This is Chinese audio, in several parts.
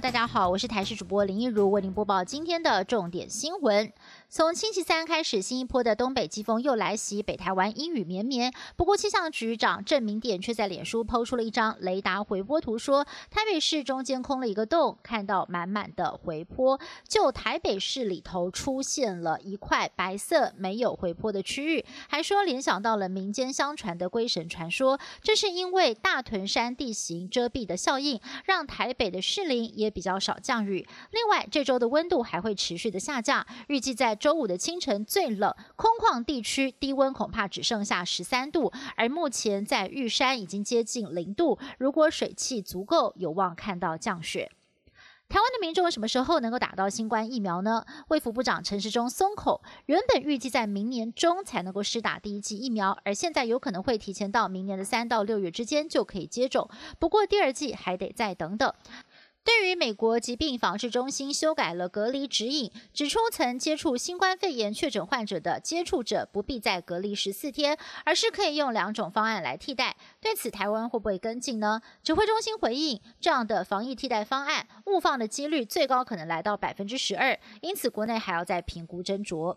大家好，我是台视主播林一如，为您播报今天的重点新闻。从星期三开始，新一波的东北季风又来袭，北台湾阴雨绵绵。不过气象局长郑明典却在脸书抛出了一张雷达回波图，说台北市中间空了一个洞，看到满满的回波。就台北市里头出现了一块白色没有回波的区域，还说联想到了民间相传的龟神传说，这是因为大屯山地形遮蔽的效应，让台北的士林也比较少降雨。另外，这周的温度还会持续的下降，预计在。周五的清晨最冷，空旷地区低温恐怕只剩下十三度，而目前在玉山已经接近零度。如果水汽足够，有望看到降雪。台湾的民众什么时候能够打到新冠疫苗呢？卫福部长陈时中松口，原本预计在明年中才能够施打第一剂疫苗，而现在有可能会提前到明年的三到六月之间就可以接种。不过第二剂还得再等等。对于美国疾病防治中心修改了隔离指引，指出曾接触新冠肺炎确诊患者的接触者不必再隔离十四天，而是可以用两种方案来替代。对此，台湾会不会跟进呢？指挥中心回应，这样的防疫替代方案误放的几率最高可能来到百分之十二，因此国内还要再评估斟酌。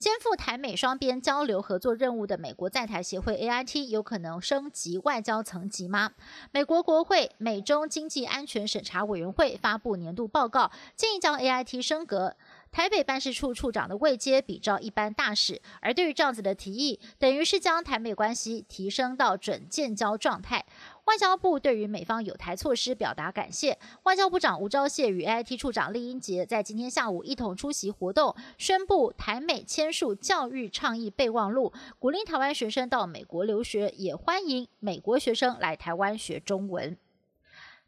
肩负台美双边交流合作任务的美国在台协会 AIT 有可能升级外交层级吗？美国国会美中经济安全审查委员会发布年度报告，建议将 AIT 升格。台北办事处处长的位阶比照一般大使，而对于这样子的提议，等于是将台美关系提升到准建交状态。外交部对于美方有台措施表达感谢。外交部长吴钊燮与 AIT 处长厉英杰在今天下午一同出席活动，宣布台美签署教育倡议备忘录，鼓励台湾学生到美国留学，也欢迎美国学生来台湾学中文。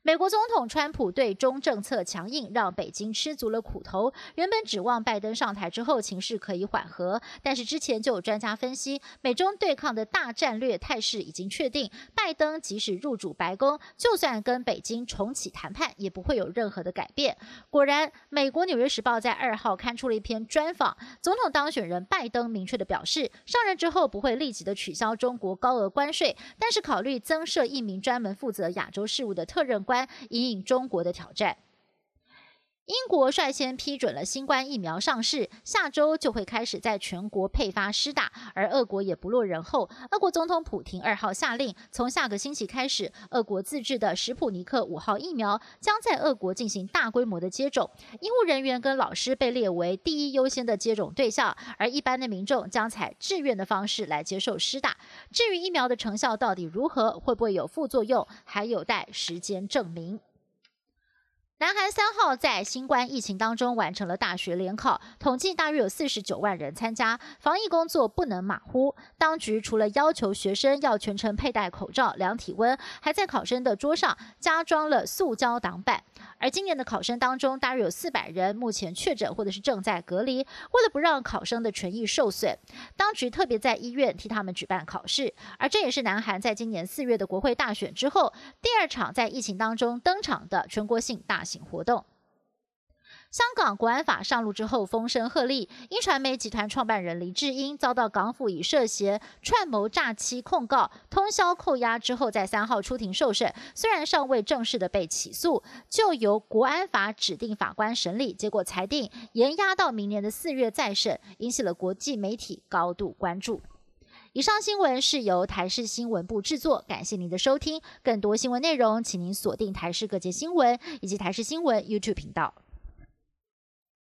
美国总统川普对中政策强硬，让北京吃足了苦头。原本指望拜登上台之后情势可以缓和，但是之前就有专家分析，美中对抗的大战略态势已经确定。拜登即使入主白宫，就算跟北京重启谈判，也不会有任何的改变。果然，美国《纽约时报》在二号刊出了一篇专访，总统当选人拜登明确的表示，上任之后不会立即的取消中国高额关税，但是考虑增设一名专门负责亚洲事务的特任官。引领中国的挑战。英国率先批准了新冠疫苗上市，下周就会开始在全国配发施打，而俄国也不落人后。俄国总统普廷二号下令，从下个星期开始，俄国自制的史普尼克五号疫苗将在俄国进行大规模的接种，医护人员跟老师被列为第一优先的接种对象，而一般的民众将采志愿的方式来接受施打。至于疫苗的成效到底如何，会不会有副作用，还有待时间证明。南韩三号在新冠疫情当中完成了大学联考，统计大约有四十九万人参加，防疫工作不能马虎。当局除了要求学生要全程佩戴口罩、量体温，还在考生的桌上加装了塑胶挡板。而今年的考生当中，大约有四百人目前确诊或者是正在隔离。为了不让考生的权益受损，当局特别在医院替他们举办考试。而这也是南韩在今年四月的国会大选之后，第二场在疫情当中登场的全国性大型。活动。香港国安法上路之后，风声鹤唳。英传媒集团创办人黎智英遭到港府以涉嫌串谋诈欺控告，通宵扣押之后，在三号出庭受审。虽然尚未正式的被起诉，就由国安法指定法官审理。结果裁定延押到明年的四月再审，引起了国际媒体高度关注。以上新闻是由台视新闻部制作，感谢您的收听。更多新闻内容，请您锁定台视各界新闻以及台视新闻 YouTube 频道。